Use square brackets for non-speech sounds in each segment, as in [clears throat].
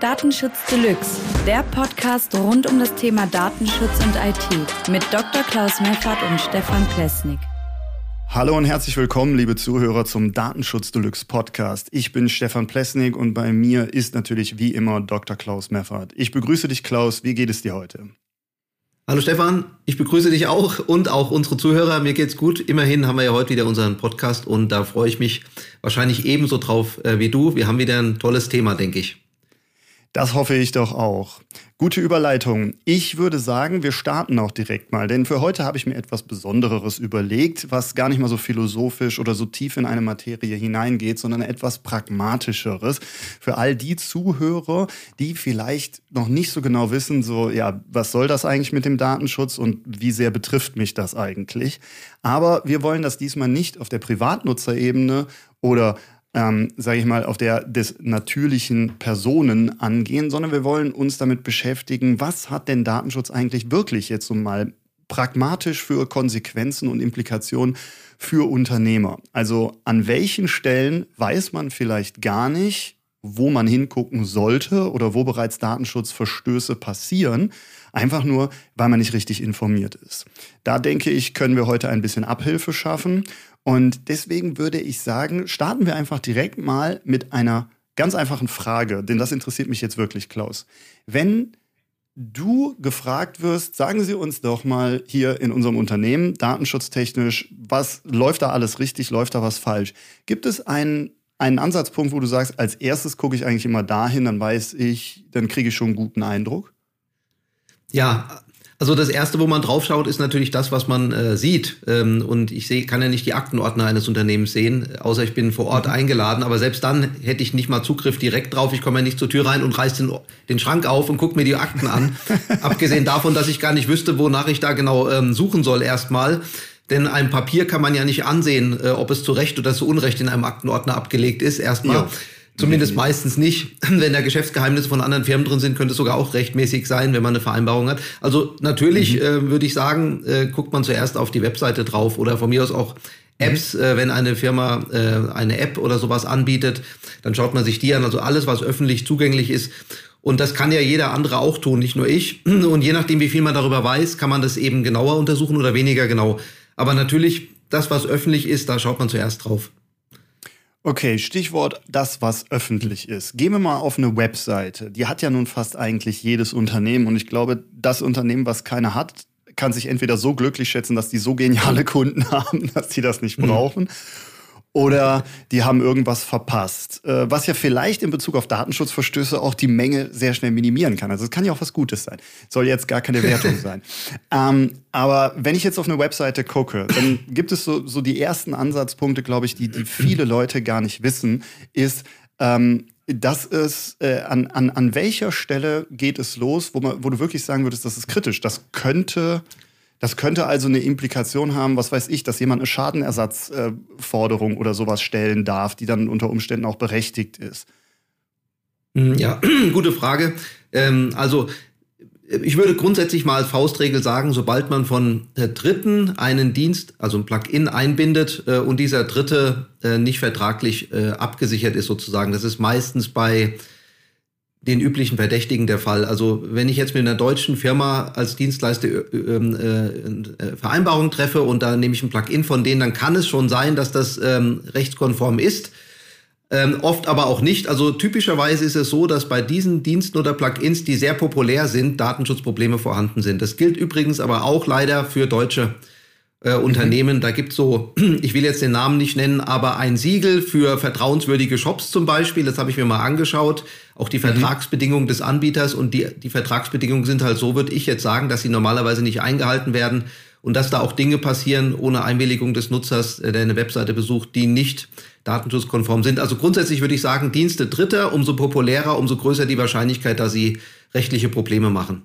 Datenschutz Deluxe, der Podcast rund um das Thema Datenschutz und IT mit Dr. Klaus Meffert und Stefan Plesnik. Hallo und herzlich willkommen, liebe Zuhörer, zum Datenschutz Deluxe Podcast. Ich bin Stefan Plesnik und bei mir ist natürlich wie immer Dr. Klaus Meffert. Ich begrüße dich, Klaus. Wie geht es dir heute? Hallo Stefan, ich begrüße dich auch und auch unsere Zuhörer. Mir geht's gut. Immerhin haben wir ja heute wieder unseren Podcast und da freue ich mich wahrscheinlich ebenso drauf äh, wie du. Wir haben wieder ein tolles Thema, denke ich. Das hoffe ich doch auch. Gute Überleitung. Ich würde sagen, wir starten auch direkt mal, denn für heute habe ich mir etwas Besondereres überlegt, was gar nicht mal so philosophisch oder so tief in eine Materie hineingeht, sondern etwas pragmatischeres für all die Zuhörer, die vielleicht noch nicht so genau wissen, so ja, was soll das eigentlich mit dem Datenschutz und wie sehr betrifft mich das eigentlich? Aber wir wollen das diesmal nicht auf der Privatnutzerebene oder ähm, sage ich mal, auf der des natürlichen Personen angehen, sondern wir wollen uns damit beschäftigen, was hat denn Datenschutz eigentlich wirklich jetzt so mal pragmatisch für Konsequenzen und Implikationen für Unternehmer. Also an welchen Stellen weiß man vielleicht gar nicht, wo man hingucken sollte oder wo bereits Datenschutzverstöße passieren, einfach nur, weil man nicht richtig informiert ist. Da denke ich, können wir heute ein bisschen Abhilfe schaffen und deswegen würde ich sagen, starten wir einfach direkt mal mit einer ganz einfachen Frage, denn das interessiert mich jetzt wirklich, Klaus. Wenn du gefragt wirst, sagen Sie uns doch mal hier in unserem Unternehmen, datenschutztechnisch, was läuft da alles richtig, läuft da was falsch? Gibt es einen, einen Ansatzpunkt, wo du sagst, als erstes gucke ich eigentlich immer dahin, dann weiß ich, dann kriege ich schon einen guten Eindruck? Ja, also das erste, wo man draufschaut, ist natürlich das, was man äh, sieht. Ähm, und ich seh, kann ja nicht die Aktenordner eines Unternehmens sehen, außer ich bin vor Ort mhm. eingeladen. Aber selbst dann hätte ich nicht mal Zugriff direkt drauf. Ich komme ja nicht zur Tür rein und reiß den, den Schrank auf und gucke mir die Akten an. [laughs] Abgesehen davon, dass ich gar nicht wüsste, wonach ich da genau ähm, suchen soll erstmal. Denn ein Papier kann man ja nicht ansehen, äh, ob es zu Recht oder zu Unrecht in einem Aktenordner abgelegt ist. Erstmal. Ja. Zumindest meistens nicht. [clears throat] Wenn da Geschäftsgeheimnisse von anderen Firmen drin sind, könnte es sogar auch rechtmäßig sein, wenn man eine Vereinbarung hat. Also natürlich mhm. äh, würde ich sagen, äh, guckt man zuerst auf die Webseite drauf oder von mir aus auch Apps, mhm. äh, wenn eine Firma äh, eine App oder sowas anbietet, dann schaut man sich die an. Also alles, was öffentlich zugänglich ist. Und das kann ja jeder andere auch tun, nicht nur ich. [clears throat] Und je nachdem, wie viel man darüber weiß, kann man das eben genauer untersuchen oder weniger genau. Aber natürlich, das, was öffentlich ist, da schaut man zuerst drauf. Okay, Stichwort das, was öffentlich ist. Gehen wir mal auf eine Webseite. Die hat ja nun fast eigentlich jedes Unternehmen und ich glaube, das Unternehmen, was keine hat, kann sich entweder so glücklich schätzen, dass die so geniale [laughs] Kunden haben, dass die das nicht mhm. brauchen. Mhm oder die haben irgendwas verpasst. Äh, was ja vielleicht in Bezug auf Datenschutzverstöße auch die Menge sehr schnell minimieren kann. Also es kann ja auch was Gutes sein. Soll jetzt gar keine Wertung [laughs] sein. Ähm, aber wenn ich jetzt auf eine Webseite gucke, dann gibt es so, so die ersten Ansatzpunkte, glaube ich, die, die viele Leute gar nicht wissen, ist, ähm, dass es äh, an, an, an welcher Stelle geht es los, wo, man, wo du wirklich sagen würdest, das ist kritisch. Das könnte das könnte also eine Implikation haben, was weiß ich, dass jemand eine Schadenersatzforderung äh, oder sowas stellen darf, die dann unter Umständen auch berechtigt ist. Hm, ja, [clears throat] gute Frage. Ähm, also ich würde grundsätzlich mal als Faustregel sagen, sobald man von Dritten einen Dienst, also ein Plugin einbindet äh, und dieser Dritte äh, nicht vertraglich äh, abgesichert ist sozusagen, das ist meistens bei den üblichen Verdächtigen der Fall. Also wenn ich jetzt mit einer deutschen Firma als Dienstleister äh, ähm, äh, äh, Vereinbarung treffe und da nehme ich ein Plugin von denen, dann kann es schon sein, dass das ähm, rechtskonform ist. Ähm, oft aber auch nicht. Also typischerweise ist es so, dass bei diesen Diensten oder Plugins, die sehr populär sind, Datenschutzprobleme vorhanden sind. Das gilt übrigens aber auch leider für deutsche äh, Unternehmen. Mhm. Da gibt so, [clears throat] ich will jetzt den Namen nicht nennen, aber ein Siegel für vertrauenswürdige Shops zum Beispiel. Das habe ich mir mal angeschaut. Auch die mhm. Vertragsbedingungen des Anbieters und die, die Vertragsbedingungen sind halt so, würde ich jetzt sagen, dass sie normalerweise nicht eingehalten werden und dass da auch Dinge passieren ohne Einwilligung des Nutzers, äh, der eine Webseite besucht, die nicht datenschutzkonform sind. Also grundsätzlich würde ich sagen, Dienste Dritter, umso populärer, umso größer die Wahrscheinlichkeit, dass sie rechtliche Probleme machen.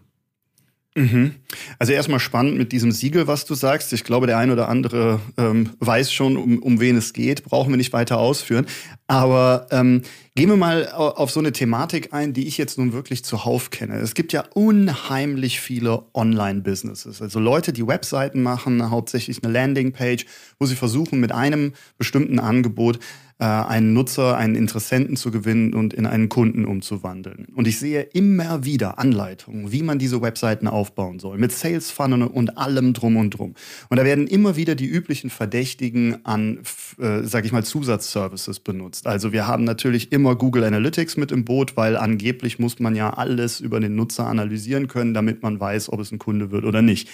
Mhm. Also erstmal spannend mit diesem Siegel, was du sagst. Ich glaube, der ein oder andere ähm, weiß schon, um, um wen es geht. Brauchen wir nicht weiter ausführen. Aber ähm, gehen wir mal auf so eine Thematik ein, die ich jetzt nun wirklich zuhauf kenne. Es gibt ja unheimlich viele Online-Businesses. Also Leute, die Webseiten machen, hauptsächlich eine Landingpage, wo sie versuchen, mit einem bestimmten Angebot äh, einen Nutzer, einen Interessenten zu gewinnen und in einen Kunden umzuwandeln. Und ich sehe immer wieder Anleitungen, wie man diese Webseiten aufbauen soll, mit Sales Funnel und allem drum und drum. Und da werden immer wieder die üblichen Verdächtigen an, äh, sag ich mal, Zusatzservices benutzt. Also wir haben natürlich immer Google Analytics mit im Boot, weil angeblich muss man ja alles über den Nutzer analysieren können, damit man weiß, ob es ein Kunde wird oder nicht.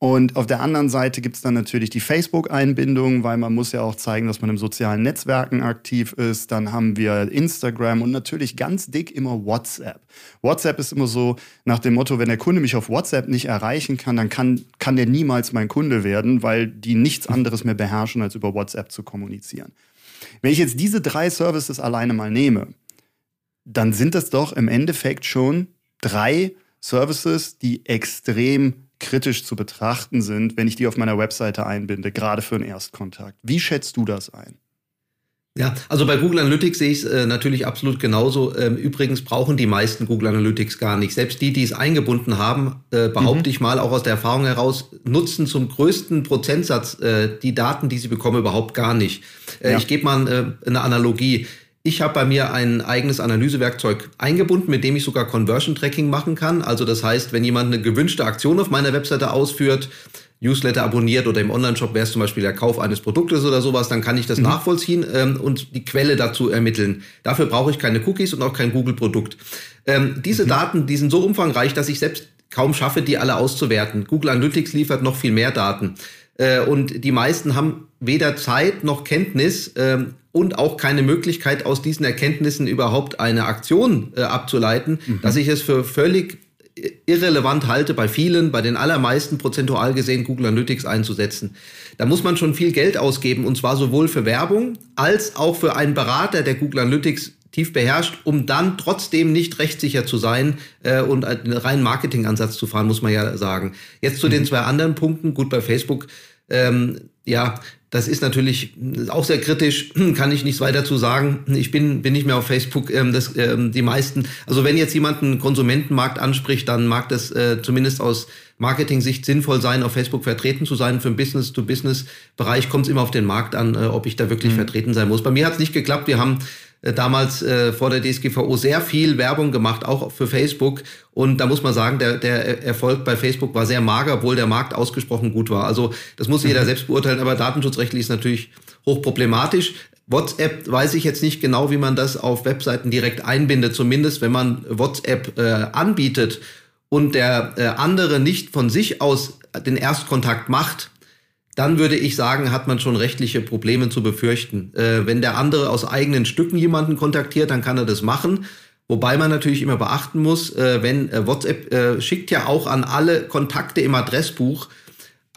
Und auf der anderen Seite gibt es dann natürlich die Facebook-Einbindung, weil man muss ja auch zeigen, dass man im sozialen Netzwerken aktiv ist. Dann haben wir Instagram und natürlich ganz dick immer WhatsApp. WhatsApp ist immer so nach dem Motto, wenn der Kunde mich auf WhatsApp nicht erreichen kann, dann kann, kann der niemals mein Kunde werden, weil die nichts anderes mehr beherrschen, als über WhatsApp zu kommunizieren. Wenn ich jetzt diese drei Services alleine mal nehme, dann sind das doch im Endeffekt schon drei Services, die extrem kritisch zu betrachten sind, wenn ich die auf meiner Webseite einbinde, gerade für einen Erstkontakt. Wie schätzt du das ein? Ja, also bei Google Analytics sehe ich es äh, natürlich absolut genauso. Ähm, übrigens brauchen die meisten Google Analytics gar nicht. Selbst die, die es eingebunden haben, äh, behaupte mhm. ich mal auch aus der Erfahrung heraus, nutzen zum größten Prozentsatz äh, die Daten, die sie bekommen, überhaupt gar nicht. Äh, ja. Ich gebe mal äh, eine Analogie. Ich habe bei mir ein eigenes Analysewerkzeug eingebunden, mit dem ich sogar Conversion Tracking machen kann. Also das heißt, wenn jemand eine gewünschte Aktion auf meiner Webseite ausführt, Newsletter abonniert oder im Online-Shop wäre es zum Beispiel der Kauf eines Produktes oder sowas, dann kann ich das mhm. nachvollziehen ähm, und die Quelle dazu ermitteln. Dafür brauche ich keine Cookies und auch kein Google-Produkt. Ähm, diese mhm. Daten, die sind so umfangreich, dass ich selbst kaum schaffe, die alle auszuwerten. Google Analytics liefert noch viel mehr Daten. Äh, und die meisten haben weder Zeit noch Kenntnis ähm, und auch keine Möglichkeit, aus diesen Erkenntnissen überhaupt eine Aktion äh, abzuleiten, mhm. dass ich es für völlig irrelevant halte, bei vielen, bei den allermeisten prozentual gesehen Google Analytics einzusetzen. Da muss man schon viel Geld ausgeben und zwar sowohl für Werbung als auch für einen Berater, der Google Analytics tief beherrscht, um dann trotzdem nicht rechtssicher zu sein äh, und einen reinen Marketingansatz zu fahren, muss man ja sagen. Jetzt zu mhm. den zwei anderen Punkten. Gut, bei Facebook, ähm, ja, das ist natürlich auch sehr kritisch, [clears throat] kann ich nichts weiter zu sagen. Ich bin, bin nicht mehr auf Facebook. Ähm, das, ähm, die meisten, also wenn jetzt jemand einen Konsumentenmarkt anspricht, dann mag das äh, zumindest aus Marketing-Sicht sinnvoll sein, auf Facebook vertreten zu sein. Für den Business-to-Business-Bereich kommt es immer auf den Markt an, äh, ob ich da wirklich mhm. vertreten sein muss. Bei mir hat es nicht geklappt. Wir haben damals äh, vor der DSGVO sehr viel Werbung gemacht, auch für Facebook. Und da muss man sagen, der, der Erfolg bei Facebook war sehr mager, obwohl der Markt ausgesprochen gut war. Also das muss jeder mhm. selbst beurteilen, aber datenschutzrechtlich ist natürlich hochproblematisch. WhatsApp weiß ich jetzt nicht genau, wie man das auf Webseiten direkt einbindet. Zumindest wenn man WhatsApp äh, anbietet und der äh, andere nicht von sich aus den Erstkontakt macht, dann würde ich sagen, hat man schon rechtliche Probleme zu befürchten. Äh, wenn der andere aus eigenen Stücken jemanden kontaktiert, dann kann er das machen. Wobei man natürlich immer beachten muss, äh, wenn äh, WhatsApp äh, schickt ja auch an alle Kontakte im Adressbuch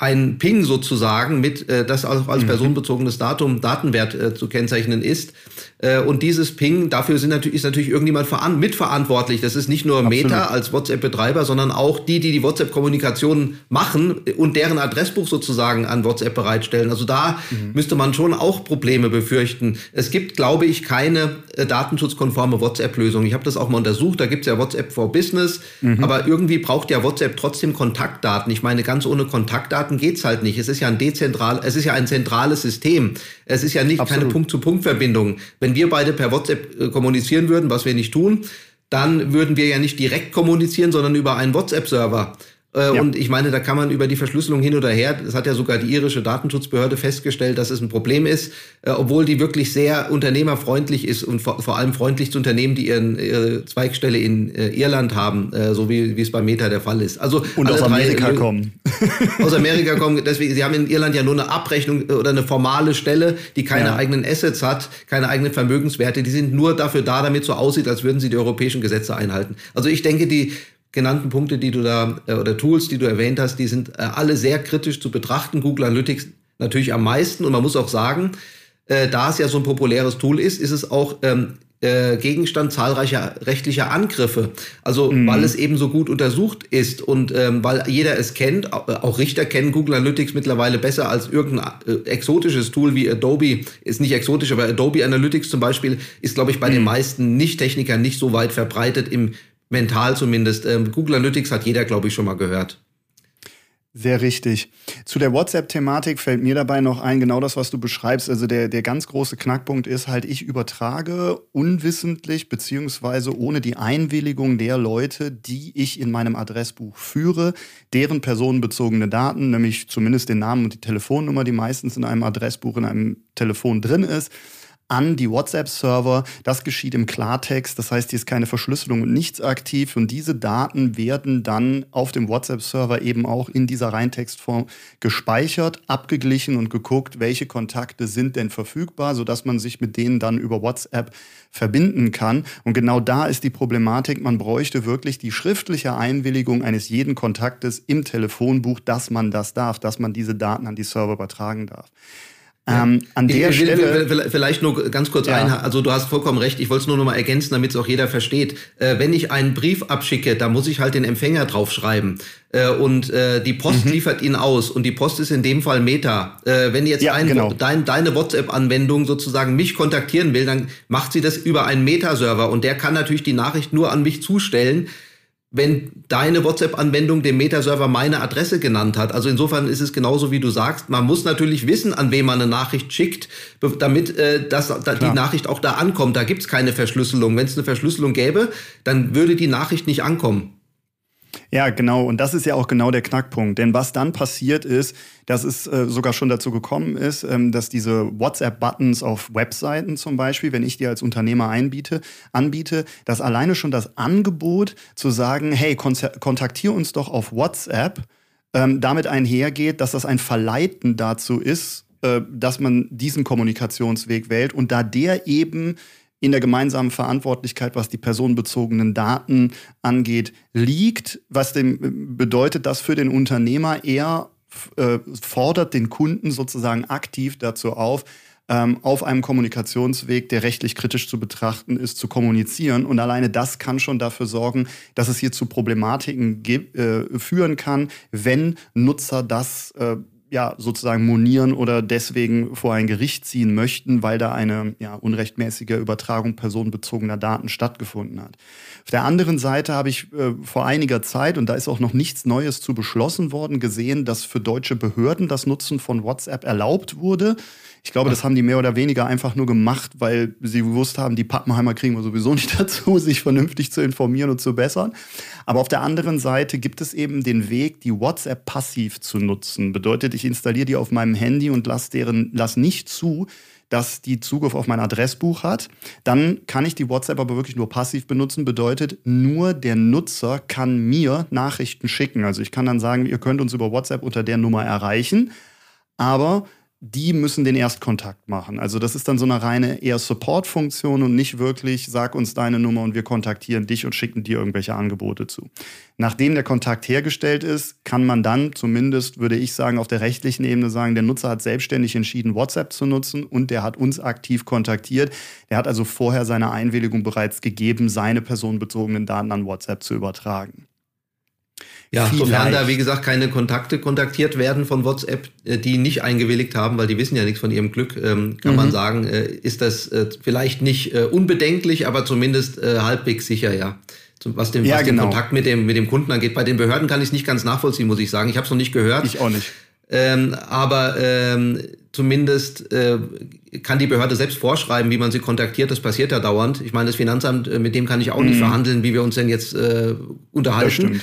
ein Ping sozusagen mit, äh, das auch als mhm. personenbezogenes Datum, Datenwert äh, zu kennzeichnen ist. Äh, und dieses Ping, dafür sind natürlich, ist natürlich irgendjemand veran mitverantwortlich. Das ist nicht nur Absolut. Meta als WhatsApp-Betreiber, sondern auch die, die die WhatsApp-Kommunikation machen und deren Adressbuch sozusagen an WhatsApp bereitstellen. Also da mhm. müsste man schon auch Probleme befürchten. Es gibt, glaube ich, keine äh, datenschutzkonforme WhatsApp-Lösung. Ich habe das auch mal untersucht. Da gibt's ja WhatsApp for Business, mhm. aber irgendwie braucht ja WhatsApp trotzdem Kontaktdaten. Ich meine, ganz ohne Kontaktdaten Daten geht's halt nicht. Es ist ja ein dezentral, es ist ja ein zentrales System. Es ist ja nicht Absolut. keine Punkt-zu-Punkt-Verbindung. Wenn wir beide per WhatsApp äh, kommunizieren würden, was wir nicht tun, dann würden wir ja nicht direkt kommunizieren, sondern über einen WhatsApp-Server. Äh, ja. Und ich meine, da kann man über die Verschlüsselung hin oder her, das hat ja sogar die irische Datenschutzbehörde festgestellt, dass es ein Problem ist, äh, obwohl die wirklich sehr unternehmerfreundlich ist und vor, vor allem freundlich zu Unternehmen, die ihren, ihre Zweigstelle in äh, Irland haben, äh, so wie, wie es bei Meta der Fall ist. Also und aus Amerika drei, kommen. [laughs] aus Amerika kommen. [laughs] Deswegen, sie haben in Irland ja nur eine Abrechnung äh, oder eine formale Stelle, die keine ja. eigenen Assets hat, keine eigenen Vermögenswerte. Die sind nur dafür da, damit so aussieht, als würden sie die europäischen Gesetze einhalten. Also ich denke, die genannten Punkte, die du da äh, oder Tools, die du erwähnt hast, die sind äh, alle sehr kritisch zu betrachten. Google Analytics natürlich am meisten und man muss auch sagen, äh, da es ja so ein populäres Tool ist, ist es auch ähm, äh, Gegenstand zahlreicher rechtlicher Angriffe. Also mhm. weil es eben so gut untersucht ist und ähm, weil jeder es kennt, auch Richter kennen Google Analytics mittlerweile besser als irgendein äh, exotisches Tool wie Adobe. Ist nicht exotisch, aber Adobe Analytics zum Beispiel ist, glaube ich, bei mhm. den meisten Nicht-Technikern nicht so weit verbreitet im mental zumindest. Ähm, Google Analytics hat jeder, glaube ich, schon mal gehört. Sehr richtig. Zu der WhatsApp-Thematik fällt mir dabei noch ein, genau das, was du beschreibst. Also der, der ganz große Knackpunkt ist halt, ich übertrage unwissentlich beziehungsweise ohne die Einwilligung der Leute, die ich in meinem Adressbuch führe, deren personenbezogene Daten, nämlich zumindest den Namen und die Telefonnummer, die meistens in einem Adressbuch, in einem Telefon drin ist, an die WhatsApp-Server. Das geschieht im Klartext. Das heißt, hier ist keine Verschlüsselung und nichts aktiv. Und diese Daten werden dann auf dem WhatsApp-Server eben auch in dieser Reintextform gespeichert, abgeglichen und geguckt, welche Kontakte sind denn verfügbar, sodass man sich mit denen dann über WhatsApp verbinden kann. Und genau da ist die Problematik. Man bräuchte wirklich die schriftliche Einwilligung eines jeden Kontaktes im Telefonbuch, dass man das darf, dass man diese Daten an die Server übertragen darf. Ähm, an der ich, Stelle. Vielleicht nur ganz kurz ja. ein, also du hast vollkommen recht, ich wollte es nur noch mal ergänzen, damit es auch jeder versteht. Äh, wenn ich einen Brief abschicke, da muss ich halt den Empfänger draufschreiben. Äh, und äh, die Post mhm. liefert ihn aus und die Post ist in dem Fall Meta. Äh, wenn jetzt ja, ein, genau. dein, deine WhatsApp-Anwendung sozusagen mich kontaktieren will, dann macht sie das über einen Meta-Server und der kann natürlich die Nachricht nur an mich zustellen wenn deine WhatsApp-Anwendung dem Meta-Server meine Adresse genannt hat. Also insofern ist es genauso, wie du sagst. Man muss natürlich wissen, an wen man eine Nachricht schickt, damit äh, das, da, die Nachricht auch da ankommt. Da gibt's keine Verschlüsselung. Wenn es eine Verschlüsselung gäbe, dann würde die Nachricht nicht ankommen. Ja, genau. Und das ist ja auch genau der Knackpunkt. Denn was dann passiert ist, dass es äh, sogar schon dazu gekommen ist, ähm, dass diese WhatsApp-Buttons auf Webseiten zum Beispiel, wenn ich die als Unternehmer einbiete, anbiete, dass alleine schon das Angebot zu sagen, hey, kontaktier uns doch auf WhatsApp, ähm, damit einhergeht, dass das ein Verleiten dazu ist, äh, dass man diesen Kommunikationsweg wählt und da der eben in der gemeinsamen Verantwortlichkeit, was die personenbezogenen Daten angeht, liegt, was dem bedeutet, dass für den Unternehmer er äh, fordert den Kunden sozusagen aktiv dazu auf, ähm, auf einem Kommunikationsweg, der rechtlich kritisch zu betrachten ist, zu kommunizieren. Und alleine das kann schon dafür sorgen, dass es hier zu Problematiken äh, führen kann, wenn Nutzer das äh, ja, sozusagen monieren oder deswegen vor ein Gericht ziehen möchten, weil da eine ja, unrechtmäßige Übertragung personenbezogener Daten stattgefunden hat. Auf der anderen Seite habe ich äh, vor einiger Zeit, und da ist auch noch nichts Neues zu beschlossen worden, gesehen, dass für deutsche Behörden das Nutzen von WhatsApp erlaubt wurde. Ich glaube, das haben die mehr oder weniger einfach nur gemacht, weil sie gewusst haben, die Pappenheimer kriegen wir sowieso [laughs] nicht dazu, sich vernünftig zu informieren und zu bessern. Aber auf der anderen Seite gibt es eben den Weg, die WhatsApp passiv zu nutzen. Bedeutet, ich installiere die auf meinem Handy und lasse deren, lass nicht zu, dass die Zugriff auf mein Adressbuch hat. Dann kann ich die WhatsApp aber wirklich nur passiv benutzen. Bedeutet, nur der Nutzer kann mir Nachrichten schicken. Also ich kann dann sagen, ihr könnt uns über WhatsApp unter der Nummer erreichen. Aber die müssen den Erstkontakt machen. Also das ist dann so eine reine eher Support-Funktion und nicht wirklich, sag uns deine Nummer und wir kontaktieren dich und schicken dir irgendwelche Angebote zu. Nachdem der Kontakt hergestellt ist, kann man dann zumindest, würde ich sagen, auf der rechtlichen Ebene sagen, der Nutzer hat selbstständig entschieden, WhatsApp zu nutzen und der hat uns aktiv kontaktiert. Der hat also vorher seine Einwilligung bereits gegeben, seine personenbezogenen Daten an WhatsApp zu übertragen. Ja, Vielleicht. sofern da, wie gesagt, keine Kontakte kontaktiert werden von WhatsApp, äh, die nicht eingewilligt haben, weil die wissen ja nichts von ihrem Glück, ähm, kann mhm. man sagen, äh, ist das äh, vielleicht nicht unbedenklich, aber zumindest halbwegs sicher, ja. Was den, ja, was genau. den Kontakt mit dem, mit dem Kunden angeht. Bei den Behörden kann ich es nicht ganz nachvollziehen, muss ich sagen. Ich habe es noch nicht gehört. Ich auch nicht. Ähm, aber ähm, zumindest äh, kann die Behörde selbst vorschreiben, wie man sie kontaktiert. Das passiert ja dauernd. Ich meine, das Finanzamt, äh, mit dem kann ich auch mhm. nicht verhandeln, wie wir uns denn jetzt äh, unterhalten.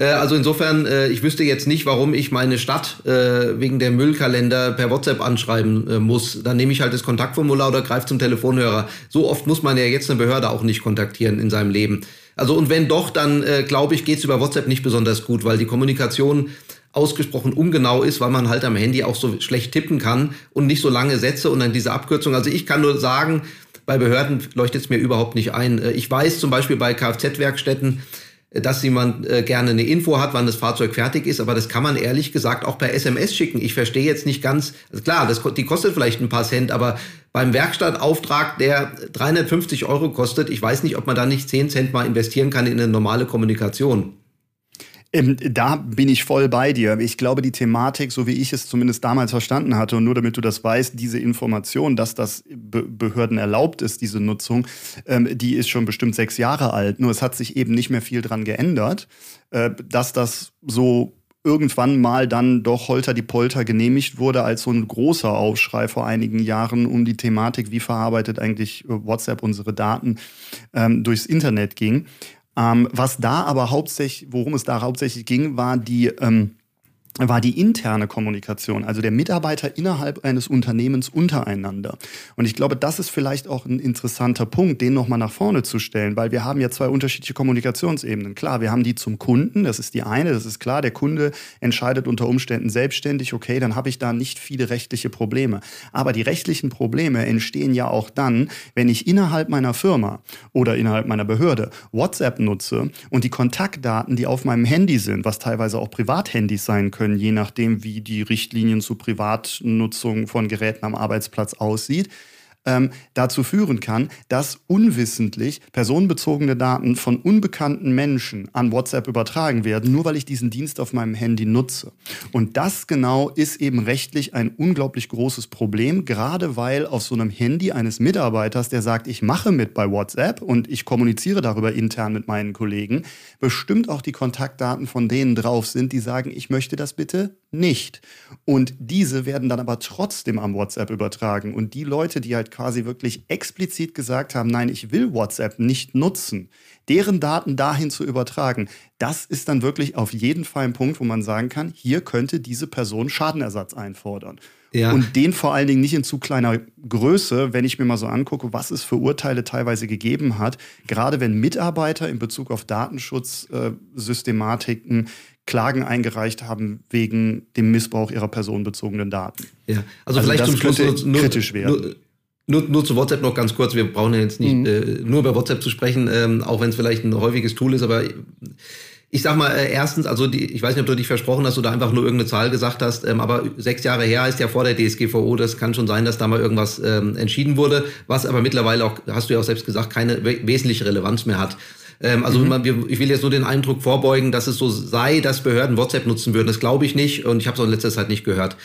Äh, also insofern, äh, ich wüsste jetzt nicht, warum ich meine Stadt äh, wegen der Müllkalender per WhatsApp anschreiben muss. Dann nehme ich halt das Kontaktformular oder greife zum Telefonhörer. So oft muss man ja jetzt eine Behörde auch nicht kontaktieren in seinem Leben. Also und wenn doch, dann glaube ich, geht es über WhatsApp nicht besonders gut, weil die Kommunikation ausgesprochen ungenau ist, weil man halt am Handy auch so schlecht tippen kann und nicht so lange Sätze und dann diese Abkürzung. Also ich kann nur sagen, bei Behörden leuchtet es mir überhaupt nicht ein. Ich weiß zum Beispiel bei Kfz-Werkstätten, dass jemand äh, gerne eine Info hat, wann das Fahrzeug fertig ist, aber das kann man ehrlich gesagt auch per SMS schicken. Ich verstehe jetzt nicht ganz, also klar, das, die kostet vielleicht ein paar Cent, aber beim Werkstattauftrag, der 350 Euro kostet, ich weiß nicht, ob man da nicht 10 Cent mal investieren kann in eine normale Kommunikation. Ähm, da bin ich voll bei dir. Ich glaube, die Thematik, so wie ich es zumindest damals verstanden hatte, und nur damit du das weißt, diese Information, dass das Be Behörden erlaubt ist, diese Nutzung, ähm, die ist schon bestimmt sechs Jahre alt. Nur es hat sich eben nicht mehr viel dran geändert, äh, dass das so irgendwann mal dann doch holter die Polter genehmigt wurde, als so ein großer Aufschrei vor einigen Jahren um die Thematik, wie verarbeitet eigentlich WhatsApp unsere Daten ähm, durchs Internet ging. Ähm, was da aber hauptsächlich, worum es da hauptsächlich ging, war die ähm, war die interne Kommunikation, also der Mitarbeiter innerhalb eines Unternehmens untereinander. Und ich glaube, das ist vielleicht auch ein interessanter Punkt, den nochmal nach vorne zu stellen, weil wir haben ja zwei unterschiedliche Kommunikationsebenen. Klar, wir haben die zum Kunden, das ist die eine, das ist klar, der Kunde entscheidet unter Umständen selbstständig, okay, dann habe ich da nicht viele rechtliche Probleme. Aber die rechtlichen Probleme entstehen ja auch dann, wenn ich innerhalb meiner Firma oder innerhalb meiner Behörde WhatsApp nutze und die Kontaktdaten, die auf meinem Handy sind, was teilweise auch Privathandys sein können, können, je nachdem, wie die Richtlinien zur Privatnutzung von Geräten am Arbeitsplatz aussieht ähm, dazu führen kann, dass unwissentlich personenbezogene Daten von unbekannten Menschen an WhatsApp übertragen werden, nur weil ich diesen Dienst auf meinem Handy nutze. Und das genau ist eben rechtlich ein unglaublich großes Problem, gerade weil auf so einem Handy eines Mitarbeiters, der sagt, ich mache mit bei WhatsApp und ich kommuniziere darüber intern mit meinen Kollegen, bestimmt auch die Kontaktdaten von denen drauf sind, die sagen, ich möchte das bitte nicht. Und diese werden dann aber trotzdem am WhatsApp übertragen. Und die Leute, die halt quasi wirklich explizit gesagt haben, nein, ich will WhatsApp nicht nutzen, deren Daten dahin zu übertragen, das ist dann wirklich auf jeden Fall ein Punkt, wo man sagen kann, hier könnte diese Person Schadenersatz einfordern. Ja. Und den vor allen Dingen nicht in zu kleiner Größe, wenn ich mir mal so angucke, was es für Urteile teilweise gegeben hat, gerade wenn Mitarbeiter in Bezug auf Datenschutzsystematiken Klagen eingereicht haben wegen dem Missbrauch ihrer personenbezogenen Daten. Ja, also, also vielleicht zum Schluss nur, kritisch werden. Nur, nur, zu WhatsApp noch ganz kurz. Wir brauchen ja jetzt nicht mhm. äh, nur über WhatsApp zu sprechen, ähm, auch wenn es vielleicht ein häufiges Tool ist, aber ich sag mal, äh, erstens, also die, ich weiß nicht, ob du dich versprochen hast oder einfach nur irgendeine Zahl gesagt hast, ähm, aber sechs Jahre her ist ja vor der DSGVO, das kann schon sein, dass da mal irgendwas ähm, entschieden wurde, was aber mittlerweile auch, hast du ja auch selbst gesagt, keine wesentliche Relevanz mehr hat. Ähm, also mhm. man, wir, ich will jetzt nur den Eindruck vorbeugen, dass es so sei, dass Behörden WhatsApp nutzen würden. Das glaube ich nicht und ich habe es auch in letzter Zeit nicht gehört.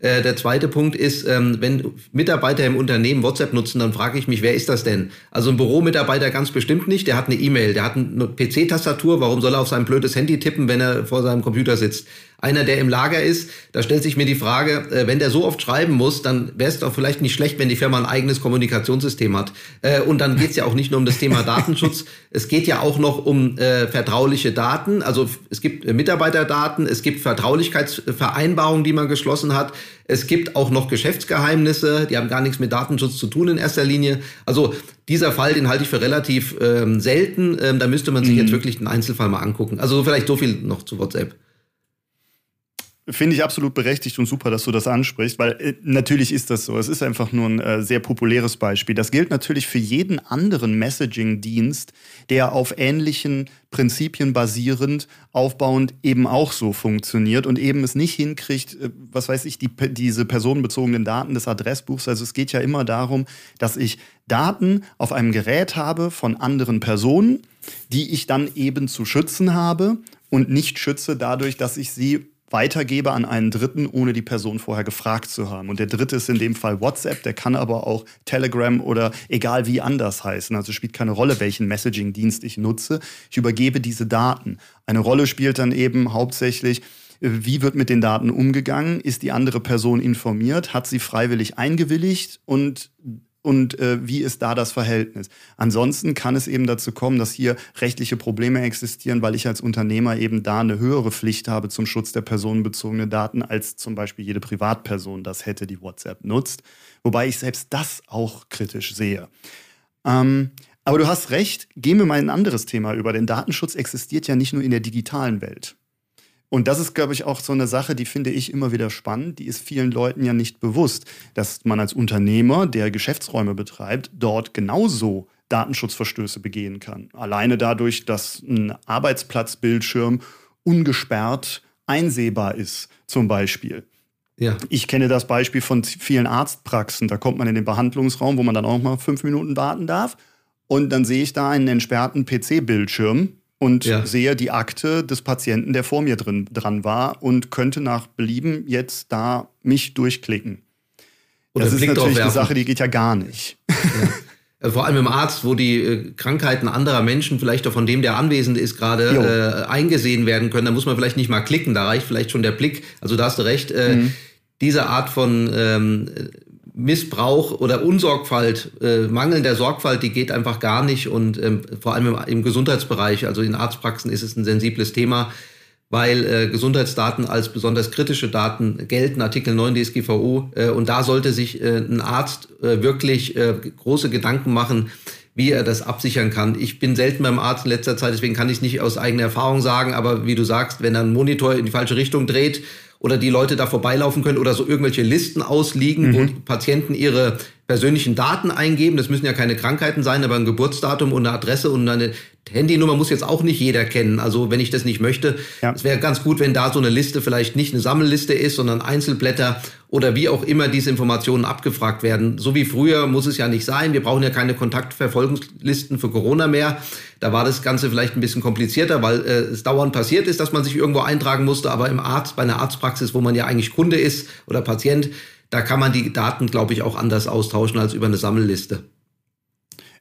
Äh, der zweite Punkt ist, ähm, wenn Mitarbeiter im Unternehmen WhatsApp nutzen, dann frage ich mich, wer ist das denn? Also ein Büromitarbeiter ganz bestimmt nicht. Der hat eine E-Mail, der hat eine PC-Tastatur. Warum soll er auf sein blödes Handy tippen, wenn er vor seinem Computer sitzt? Einer, der im Lager ist, da stellt sich mir die Frage, äh, wenn der so oft schreiben muss, dann wäre es doch vielleicht nicht schlecht, wenn die Firma ein eigenes Kommunikationssystem hat. Äh, und dann geht es ja auch nicht nur um das Thema Datenschutz, [laughs] es geht ja auch noch um äh, vertrauliche Daten. Also es gibt Mitarbeiterdaten, es gibt Vertraulichkeitsvereinbarungen, die man geschlossen hat. Es gibt auch noch Geschäftsgeheimnisse, die haben gar nichts mit Datenschutz zu tun in erster Linie. Also dieser Fall, den halte ich für relativ ähm, selten. Ähm, da müsste man sich mhm. jetzt wirklich den Einzelfall mal angucken. Also vielleicht so viel noch zu WhatsApp. Finde ich absolut berechtigt und super, dass du das ansprichst, weil äh, natürlich ist das so. Es ist einfach nur ein äh, sehr populäres Beispiel. Das gilt natürlich für jeden anderen Messaging-Dienst, der auf ähnlichen Prinzipien basierend, aufbauend eben auch so funktioniert und eben es nicht hinkriegt, äh, was weiß ich, die, diese personenbezogenen Daten des Adressbuchs. Also es geht ja immer darum, dass ich Daten auf einem Gerät habe von anderen Personen, die ich dann eben zu schützen habe und nicht schütze dadurch, dass ich sie weitergebe an einen Dritten, ohne die Person vorher gefragt zu haben. Und der Dritte ist in dem Fall WhatsApp, der kann aber auch Telegram oder egal wie anders heißen. Also spielt keine Rolle, welchen Messaging-Dienst ich nutze. Ich übergebe diese Daten. Eine Rolle spielt dann eben hauptsächlich, wie wird mit den Daten umgegangen? Ist die andere Person informiert? Hat sie freiwillig eingewilligt? Und und äh, wie ist da das Verhältnis. Ansonsten kann es eben dazu kommen, dass hier rechtliche Probleme existieren, weil ich als Unternehmer eben da eine höhere Pflicht habe zum Schutz der personenbezogenen Daten, als zum Beispiel jede Privatperson das hätte, die WhatsApp nutzt. Wobei ich selbst das auch kritisch sehe. Ähm, aber du hast recht, gehen wir mal ein anderes Thema über, denn Datenschutz existiert ja nicht nur in der digitalen Welt. Und das ist, glaube ich, auch so eine Sache, die finde ich immer wieder spannend. Die ist vielen Leuten ja nicht bewusst, dass man als Unternehmer, der Geschäftsräume betreibt, dort genauso Datenschutzverstöße begehen kann. Alleine dadurch, dass ein Arbeitsplatzbildschirm ungesperrt einsehbar ist, zum Beispiel. Ja. Ich kenne das Beispiel von vielen Arztpraxen. Da kommt man in den Behandlungsraum, wo man dann auch mal fünf Minuten warten darf. Und dann sehe ich da einen entsperrten PC-Bildschirm und ja. sehe die Akte des Patienten, der vor mir drin, dran war und könnte nach Belieben jetzt da mich durchklicken. Oder das ist natürlich eine Sache, die geht ja gar nicht. Ja. [laughs] äh, vor allem im Arzt, wo die äh, Krankheiten anderer Menschen, vielleicht auch von dem, der anwesend ist, gerade äh, eingesehen werden können, da muss man vielleicht nicht mal klicken, da reicht vielleicht schon der Blick. Also da hast du recht. Äh, mhm. Diese Art von ähm, Missbrauch oder Unsorgfalt, äh, mangelnder Sorgfalt, die geht einfach gar nicht. Und ähm, vor allem im, im Gesundheitsbereich, also in Arztpraxen, ist es ein sensibles Thema weil äh, Gesundheitsdaten als besonders kritische Daten gelten, Artikel 9 DSGVO. Äh, und da sollte sich äh, ein Arzt äh, wirklich äh, große Gedanken machen, wie er das absichern kann. Ich bin selten beim Arzt in letzter Zeit, deswegen kann ich nicht aus eigener Erfahrung sagen, aber wie du sagst, wenn er einen Monitor in die falsche Richtung dreht oder die Leute da vorbeilaufen können oder so irgendwelche Listen ausliegen, mhm. wo Patienten ihre persönlichen Daten eingeben. Das müssen ja keine Krankheiten sein, aber ein Geburtsdatum und eine Adresse und eine Handynummer muss jetzt auch nicht jeder kennen. Also wenn ich das nicht möchte, ja. es wäre ganz gut, wenn da so eine Liste vielleicht nicht eine Sammelliste ist, sondern Einzelblätter oder wie auch immer diese Informationen abgefragt werden. So wie früher muss es ja nicht sein. Wir brauchen ja keine Kontaktverfolgungslisten für Corona mehr. Da war das Ganze vielleicht ein bisschen komplizierter, weil äh, es dauernd passiert ist, dass man sich irgendwo eintragen musste. Aber im Arzt, bei einer Arztpraxis, wo man ja eigentlich Kunde ist oder Patient, da kann man die Daten, glaube ich, auch anders austauschen als über eine Sammelliste.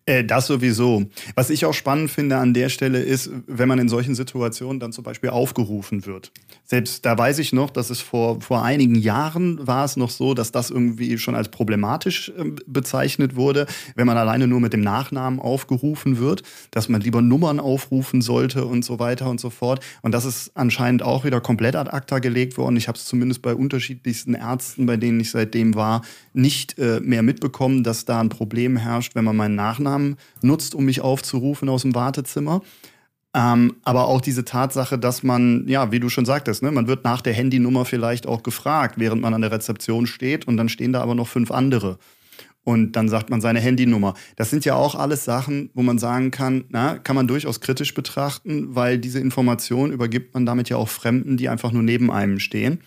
Äh, das sowieso. Was ich auch spannend finde an der Stelle ist, wenn man in solchen Situationen dann zum Beispiel aufgerufen wird. Selbst da weiß ich noch, dass es vor, vor einigen Jahren war es noch so, dass das irgendwie schon als problematisch äh, bezeichnet wurde, wenn man alleine nur mit dem Nachnamen aufgerufen wird, dass man lieber Nummern aufrufen sollte und so weiter und so fort. Und das ist anscheinend auch wieder komplett ad acta gelegt worden. Ich habe es zumindest bei unterschiedlichsten Ärzten, bei denen ich seitdem war, nicht äh, mehr mitbekommen, dass da ein Problem herrscht, wenn man meinen Nachnamen Namen nutzt, um mich aufzurufen aus dem Wartezimmer. Ähm, aber auch diese Tatsache, dass man, ja, wie du schon sagtest, ne, man wird nach der Handynummer vielleicht auch gefragt, während man an der Rezeption steht und dann stehen da aber noch fünf andere. Und dann sagt man seine Handynummer. Das sind ja auch alles Sachen, wo man sagen kann, na, kann man durchaus kritisch betrachten, weil diese Information übergibt man damit ja auch Fremden, die einfach nur neben einem stehen.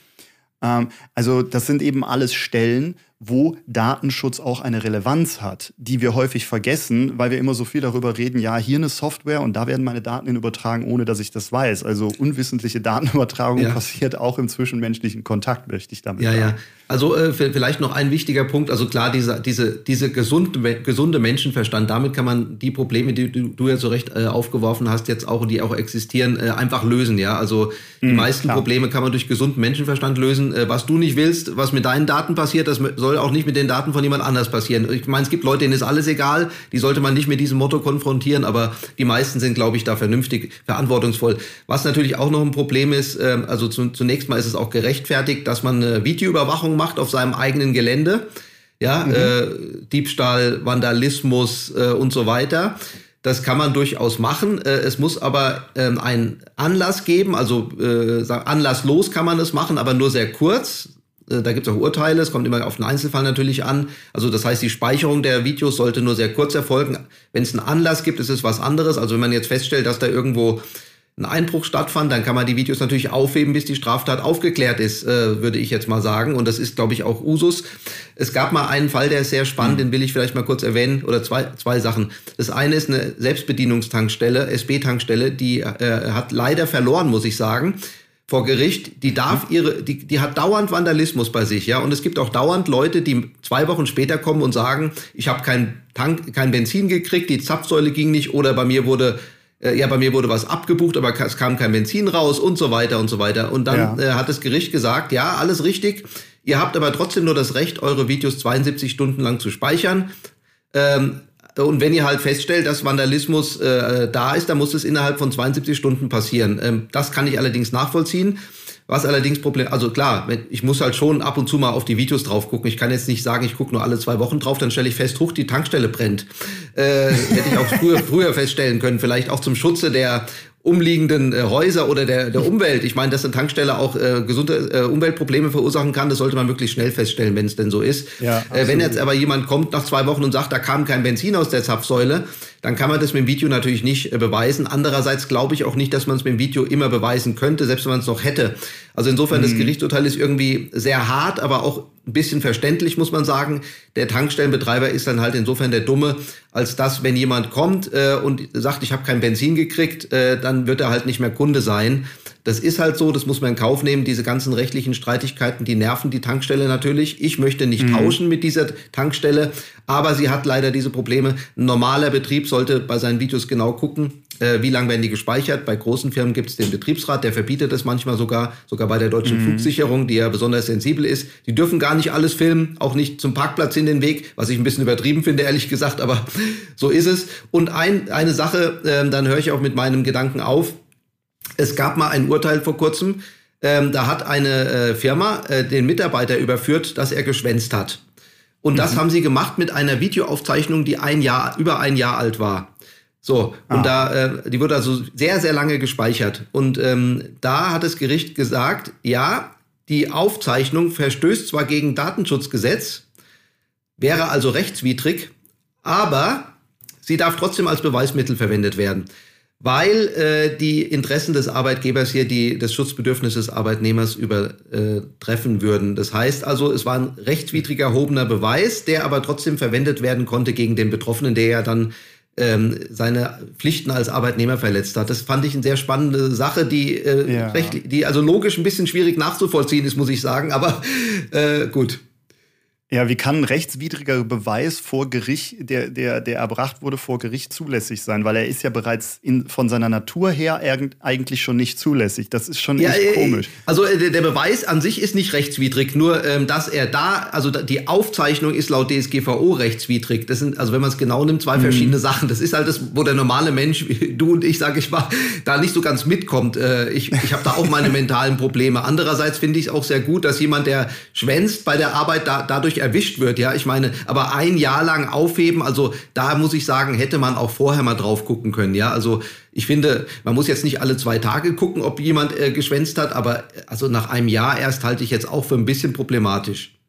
Ähm, also das sind eben alles Stellen, wo Datenschutz auch eine Relevanz hat, die wir häufig vergessen, weil wir immer so viel darüber reden, ja, hier eine Software und da werden meine Daten hin übertragen, ohne dass ich das weiß. Also unwissentliche Datenübertragung ja. passiert auch im zwischenmenschlichen Kontakt, möchte ich damit ja, sagen. Ja, also äh, vielleicht noch ein wichtiger Punkt, also klar, diese, diese, diese gesunde, gesunde Menschenverstand, damit kann man die Probleme, die du, du ja so recht äh, aufgeworfen hast, jetzt auch, die auch existieren, äh, einfach lösen, ja. Also die mhm, meisten klar. Probleme kann man durch gesunden Menschenverstand lösen. Äh, was du nicht willst, was mit deinen Daten passiert, das soll soll auch nicht mit den Daten von jemand anders passieren. Ich meine, es gibt Leute, denen ist alles egal, die sollte man nicht mit diesem Motto konfrontieren, aber die meisten sind, glaube ich, da vernünftig, verantwortungsvoll. Was natürlich auch noch ein Problem ist, ähm, also zunächst mal ist es auch gerechtfertigt, dass man eine Videoüberwachung macht auf seinem eigenen Gelände. Ja, mhm. äh, Diebstahl, Vandalismus äh, und so weiter. Das kann man durchaus machen. Äh, es muss aber ähm, einen Anlass geben, also äh, anlasslos kann man es machen, aber nur sehr kurz. Äh, da gibt es auch Urteile, es kommt immer auf den Einzelfall natürlich an. Also das heißt, die Speicherung der Videos sollte nur sehr kurz erfolgen. Wenn es einen Anlass gibt, ist es was anderes. Also wenn man jetzt feststellt, dass da irgendwo ein Einbruch stattfand, dann kann man die Videos natürlich aufheben, bis die Straftat aufgeklärt ist, äh, würde ich jetzt mal sagen. Und das ist, glaube ich, auch Usus. Es gab mal einen Fall, der ist sehr spannend, mhm. den will ich vielleicht mal kurz erwähnen, oder zwei, zwei Sachen. Das eine ist eine Selbstbedienungstankstelle, SB-Tankstelle, die äh, hat leider verloren, muss ich sagen vor Gericht, die darf ihre, die, die hat dauernd Vandalismus bei sich, ja. Und es gibt auch dauernd Leute, die zwei Wochen später kommen und sagen, ich habe kein Tank, kein Benzin gekriegt, die Zapfsäule ging nicht oder bei mir wurde äh, ja, bei mir wurde was abgebucht, aber es kam kein Benzin raus und so weiter und so weiter. Und dann ja. äh, hat das Gericht gesagt, ja, alles richtig. Ihr habt aber trotzdem nur das Recht, eure Videos 72 Stunden lang zu speichern. Ähm, und wenn ihr halt feststellt, dass Vandalismus äh, da ist, dann muss es innerhalb von 72 Stunden passieren. Ähm, das kann ich allerdings nachvollziehen. Was allerdings Problem, also klar, ich muss halt schon ab und zu mal auf die Videos drauf gucken. Ich kann jetzt nicht sagen, ich gucke nur alle zwei Wochen drauf, dann stelle ich fest, huch, die Tankstelle brennt. Äh, hätte ich auch früher, [laughs] früher feststellen können, vielleicht auch zum Schutze der umliegenden äh, Häuser oder der, der [laughs] Umwelt. Ich meine, dass eine Tankstelle auch äh, gesunde äh, Umweltprobleme verursachen kann, das sollte man wirklich schnell feststellen, wenn es denn so ist. Ja, äh, wenn jetzt aber jemand kommt nach zwei Wochen und sagt, da kam kein Benzin aus der Zapfsäule, dann kann man das mit dem Video natürlich nicht äh, beweisen. Andererseits glaube ich auch nicht, dass man es mit dem Video immer beweisen könnte, selbst wenn man es noch hätte. Also insofern, mhm. das Gerichtsurteil ist irgendwie sehr hart, aber auch ein bisschen verständlich, muss man sagen. Der Tankstellenbetreiber ist dann halt insofern der Dumme, als dass, wenn jemand kommt äh, und sagt, ich habe kein Benzin gekriegt, äh, dann wird er halt nicht mehr Kunde sein. Das ist halt so, das muss man in Kauf nehmen. Diese ganzen rechtlichen Streitigkeiten, die nerven die Tankstelle natürlich. Ich möchte nicht mhm. tauschen mit dieser Tankstelle, aber sie hat leider diese Probleme. Ein normaler Betrieb sollte bei seinen Videos genau gucken, äh, wie lange werden die gespeichert. Bei großen Firmen gibt es den Betriebsrat, der verbietet es manchmal sogar, sogar bei der deutschen mhm. Flugsicherung, die ja besonders sensibel ist. Die dürfen gar nicht alles filmen, auch nicht zum Parkplatz in den Weg, was ich ein bisschen übertrieben finde, ehrlich gesagt, aber [laughs] so ist es. Und ein, eine Sache, äh, dann höre ich auch mit meinem Gedanken auf. Es gab mal ein Urteil vor kurzem, ähm, da hat eine äh, Firma äh, den Mitarbeiter überführt, dass er geschwänzt hat. Und mhm. das haben sie gemacht mit einer Videoaufzeichnung, die ein Jahr, über ein Jahr alt war. So, ah. und da, äh, die wurde also sehr, sehr lange gespeichert. Und ähm, da hat das Gericht gesagt, ja, die Aufzeichnung verstößt zwar gegen Datenschutzgesetz, wäre also rechtswidrig, aber sie darf trotzdem als Beweismittel verwendet werden, weil äh, die Interessen des Arbeitgebers hier die des Schutzbedürfnisses des Arbeitnehmers übertreffen würden. Das heißt also, es war ein rechtswidriger erhobener Beweis, der aber trotzdem verwendet werden konnte gegen den Betroffenen, der ja dann ähm, seine Pflichten als Arbeitnehmer verletzt hat. Das fand ich eine sehr spannende Sache, die, äh, ja. recht, die also logisch ein bisschen schwierig nachzuvollziehen ist, muss ich sagen. Aber äh, gut. Ja, wie kann ein rechtswidriger Beweis vor Gericht, der, der, der erbracht wurde, vor Gericht zulässig sein? Weil er ist ja bereits in, von seiner Natur her eigentlich schon nicht zulässig. Das ist schon ja, echt äh, komisch. Also äh, der Beweis an sich ist nicht rechtswidrig, nur ähm, dass er da, also die Aufzeichnung ist laut DSGVO rechtswidrig. Das sind, also wenn man es genau nimmt, zwei mhm. verschiedene Sachen. Das ist halt das, wo der normale Mensch, du und ich, sage ich mal, da nicht so ganz mitkommt. Äh, ich ich habe da auch meine mentalen Probleme. Andererseits finde ich es auch sehr gut, dass jemand, der schwänzt bei der Arbeit, da, dadurch erwischt wird. Ja, ich meine, aber ein Jahr lang aufheben, also da muss ich sagen, hätte man auch vorher mal drauf gucken können. Ja, also ich finde, man muss jetzt nicht alle zwei Tage gucken, ob jemand äh, geschwänzt hat, aber also nach einem Jahr erst halte ich jetzt auch für ein bisschen problematisch.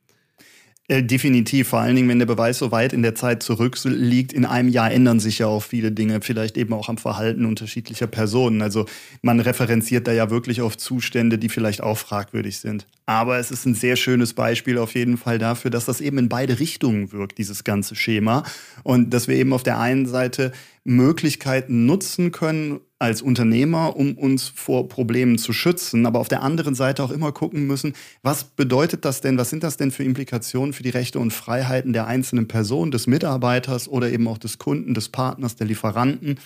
Äh, definitiv, vor allen Dingen, wenn der Beweis so weit in der Zeit zurückliegt. In einem Jahr ändern sich ja auch viele Dinge, vielleicht eben auch am Verhalten unterschiedlicher Personen. Also man referenziert da ja wirklich auf Zustände, die vielleicht auch fragwürdig sind. Aber es ist ein sehr schönes Beispiel auf jeden Fall dafür, dass das eben in beide Richtungen wirkt, dieses ganze Schema. Und dass wir eben auf der einen Seite Möglichkeiten nutzen können als Unternehmer, um uns vor Problemen zu schützen, aber auf der anderen Seite auch immer gucken müssen, was bedeutet das denn, was sind das denn für Implikationen für die Rechte und Freiheiten der einzelnen Person, des Mitarbeiters oder eben auch des Kunden, des Partners, der Lieferanten,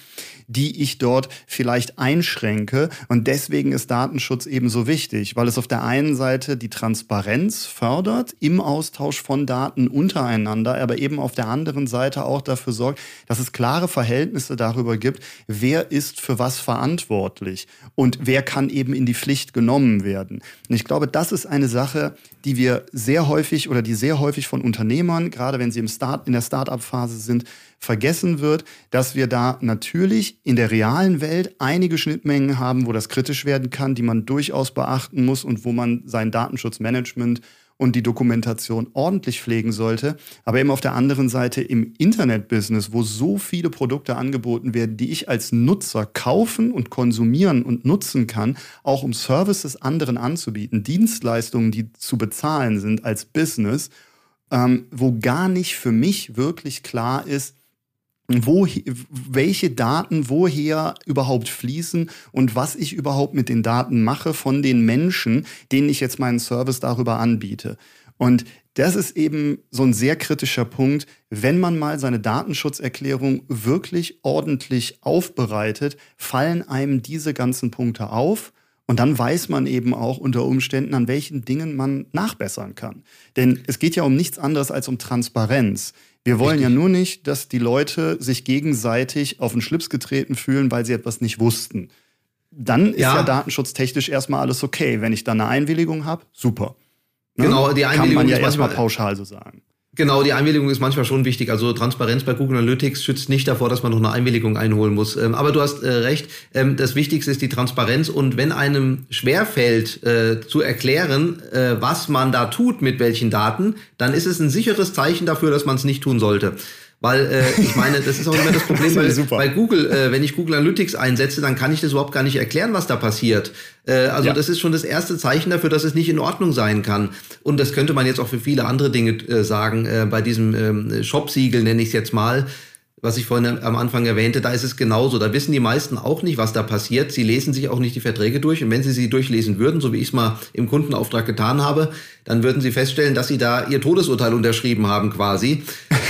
die ich dort vielleicht einschränke. Und deswegen ist Datenschutz eben so wichtig, weil es auf der einen Seite die Transparenz fördert im Austausch von Daten untereinander, aber eben auf der anderen Seite auch dafür sorgt, dass es klare Verhältnisse darüber gibt, wer ist für was verantwortlich und wer kann eben in die Pflicht genommen werden. Und ich glaube, das ist eine Sache, die wir sehr häufig oder die sehr häufig von Unternehmern, gerade wenn sie im Start, in der Start-up-Phase sind, vergessen wird, dass wir da natürlich in der realen Welt einige Schnittmengen haben, wo das kritisch werden kann, die man durchaus beachten muss und wo man sein Datenschutzmanagement und die Dokumentation ordentlich pflegen sollte. Aber eben auf der anderen Seite im Internetbusiness, wo so viele Produkte angeboten werden, die ich als Nutzer kaufen und konsumieren und nutzen kann, auch um Services anderen anzubieten, Dienstleistungen, die zu bezahlen sind als Business, ähm, wo gar nicht für mich wirklich klar ist, wo, welche Daten woher überhaupt fließen und was ich überhaupt mit den Daten mache von den Menschen, denen ich jetzt meinen Service darüber anbiete. Und das ist eben so ein sehr kritischer Punkt. Wenn man mal seine Datenschutzerklärung wirklich ordentlich aufbereitet, fallen einem diese ganzen Punkte auf. Und dann weiß man eben auch unter Umständen, an welchen Dingen man nachbessern kann. Denn es geht ja um nichts anderes als um Transparenz. Wir wollen Richtig. ja nur nicht, dass die Leute sich gegenseitig auf den Schlips getreten fühlen, weil sie etwas nicht wussten. Dann ist ja, ja datenschutztechnisch erstmal alles okay. Wenn ich dann eine Einwilligung habe, super. Ne? Genau, die Einwilligung Kann man ja erstmal pauschal so sagen. Genau, die Einwilligung ist manchmal schon wichtig. Also Transparenz bei Google Analytics schützt nicht davor, dass man noch eine Einwilligung einholen muss. Ähm, aber du hast äh, recht, ähm, das Wichtigste ist die Transparenz. Und wenn einem schwerfällt äh, zu erklären, äh, was man da tut mit welchen Daten, dann ist es ein sicheres Zeichen dafür, dass man es nicht tun sollte. Weil äh, ich meine, das ist auch immer das [laughs] Problem bei, bei, Google. Äh, wenn ich Google Analytics einsetze, dann kann ich das überhaupt gar nicht erklären, was da passiert. Äh, also ja. das ist schon das erste Zeichen dafür, dass es nicht in Ordnung sein kann. Und das könnte man jetzt auch für viele andere Dinge äh, sagen. Äh, bei diesem ähm, Shop-Siegel nenne ich es jetzt mal was ich vorhin am Anfang erwähnte, da ist es genauso. Da wissen die meisten auch nicht, was da passiert. Sie lesen sich auch nicht die Verträge durch. Und wenn sie sie durchlesen würden, so wie ich es mal im Kundenauftrag getan habe, dann würden sie feststellen, dass sie da ihr Todesurteil unterschrieben haben quasi.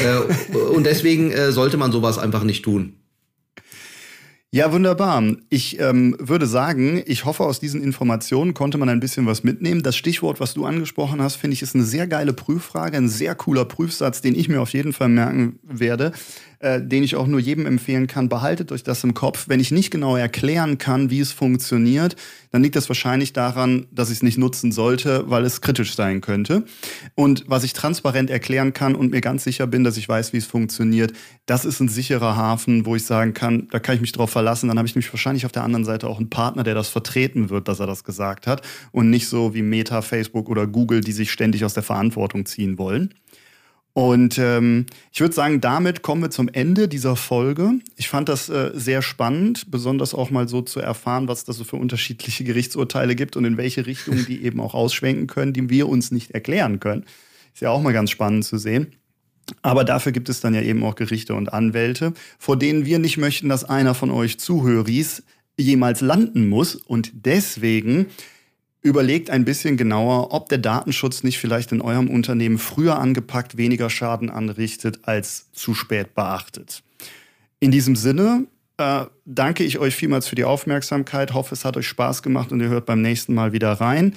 Äh, und deswegen äh, sollte man sowas einfach nicht tun. Ja, wunderbar. Ich ähm, würde sagen, ich hoffe, aus diesen Informationen konnte man ein bisschen was mitnehmen. Das Stichwort, was du angesprochen hast, finde ich, ist eine sehr geile Prüffrage, ein sehr cooler Prüfsatz, den ich mir auf jeden Fall merken werde äh, den ich auch nur jedem empfehlen kann. Behaltet euch das im Kopf. Wenn ich nicht genau erklären kann, wie es funktioniert, dann liegt das wahrscheinlich daran, dass ich es nicht nutzen sollte, weil es kritisch sein könnte. Und was ich transparent erklären kann und mir ganz sicher bin, dass ich weiß, wie es funktioniert, das ist ein sicherer Hafen, wo ich sagen kann, da kann ich mich drauf verlassen. Dann habe ich nämlich wahrscheinlich auf der anderen Seite auch einen Partner, der das vertreten wird, dass er das gesagt hat. Und nicht so wie Meta, Facebook oder Google, die sich ständig aus der Verantwortung ziehen wollen. Und ähm, ich würde sagen, damit kommen wir zum Ende dieser Folge. Ich fand das äh, sehr spannend, besonders auch mal so zu erfahren, was das so für unterschiedliche Gerichtsurteile gibt und in welche Richtung die eben auch ausschwenken können, die wir uns nicht erklären können. Ist ja auch mal ganz spannend zu sehen. Aber dafür gibt es dann ja eben auch Gerichte und Anwälte, vor denen wir nicht möchten, dass einer von euch Zuhöris jemals landen muss. Und deswegen Überlegt ein bisschen genauer, ob der Datenschutz nicht vielleicht in eurem Unternehmen früher angepackt weniger Schaden anrichtet als zu spät beachtet. In diesem Sinne äh, danke ich euch vielmals für die Aufmerksamkeit, hoffe es hat euch Spaß gemacht und ihr hört beim nächsten Mal wieder rein.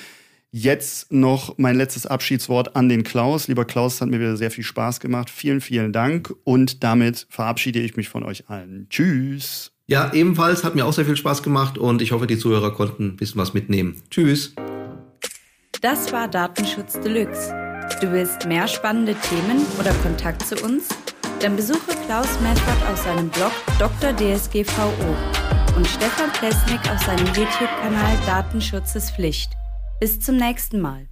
Jetzt noch mein letztes Abschiedswort an den Klaus. Lieber Klaus, hat mir wieder sehr viel Spaß gemacht. Vielen, vielen Dank und damit verabschiede ich mich von euch allen. Tschüss. Ja, ebenfalls hat mir auch sehr viel Spaß gemacht und ich hoffe, die Zuhörer konnten ein bisschen was mitnehmen. Tschüss. Das war Datenschutz Deluxe. Du willst mehr spannende Themen oder Kontakt zu uns? Dann besuche Klaus Meffert auf seinem Blog Dr. DSGVO und Stefan Plesnik auf seinem YouTube-Kanal Datenschutz ist Pflicht. Bis zum nächsten Mal.